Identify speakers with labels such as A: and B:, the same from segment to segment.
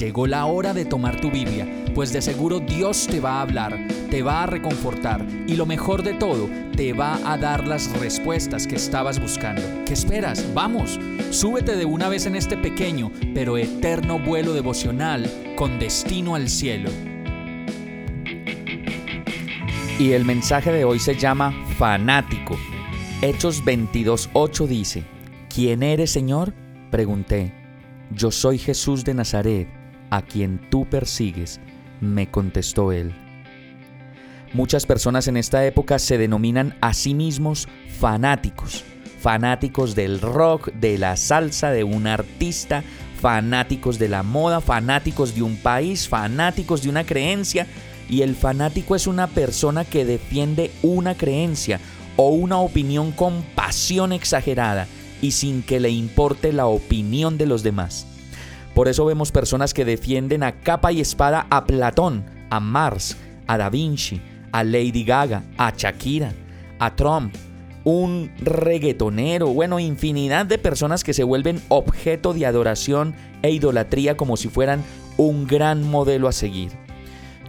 A: Llegó la hora de tomar tu Biblia, pues de seguro Dios te va a hablar, te va a reconfortar y lo mejor de todo, te va a dar las respuestas que estabas buscando. ¿Qué esperas? Vamos, súbete de una vez en este pequeño pero eterno vuelo devocional con destino al cielo.
B: Y el mensaje de hoy se llama Fanático. Hechos 22.8 dice, ¿Quién eres, Señor? Pregunté. Yo soy Jesús de Nazaret a quien tú persigues, me contestó él. Muchas personas en esta época se denominan a sí mismos fanáticos, fanáticos del rock, de la salsa, de un artista, fanáticos de la moda, fanáticos de un país, fanáticos de una creencia, y el fanático es una persona que defiende una creencia o una opinión con pasión exagerada y sin que le importe la opinión de los demás. Por eso vemos personas que defienden a capa y espada a Platón, a Mars, a Da Vinci, a Lady Gaga, a Shakira, a Trump, un reggaetonero, bueno, infinidad de personas que se vuelven objeto de adoración e idolatría como si fueran un gran modelo a seguir.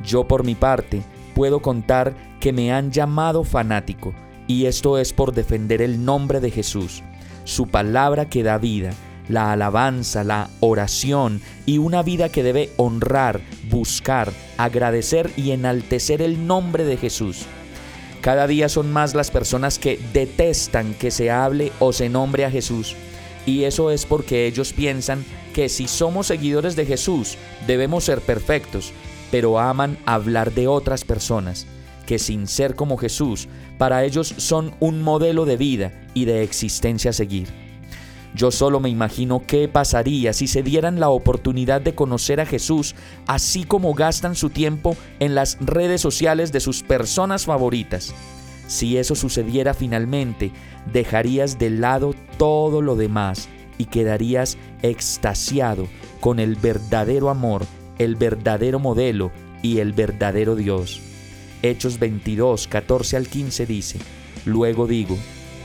B: Yo por mi parte puedo contar que me han llamado fanático, y esto es por defender el nombre de Jesús, su palabra que da vida, la alabanza, la oración y una vida que debe honrar, buscar, agradecer y enaltecer el nombre de Jesús. Cada día son más las personas que detestan que se hable o se nombre a Jesús. Y eso es porque ellos piensan que si somos seguidores de Jesús debemos ser perfectos, pero aman hablar de otras personas, que sin ser como Jesús, para ellos son un modelo de vida y de existencia a seguir. Yo solo me imagino qué pasaría si se dieran la oportunidad de conocer a Jesús, así como gastan su tiempo en las redes sociales de sus personas favoritas. Si eso sucediera finalmente, dejarías de lado todo lo demás y quedarías extasiado con el verdadero amor, el verdadero modelo y el verdadero Dios. Hechos 22, 14 al 15 dice, Luego digo,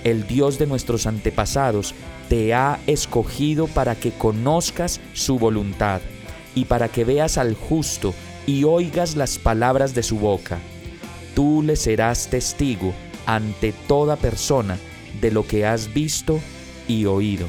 B: el Dios de nuestros antepasados te ha escogido para que conozcas su voluntad y para que veas al justo y oigas las palabras de su boca. Tú le serás testigo ante toda persona de lo que has visto y oído.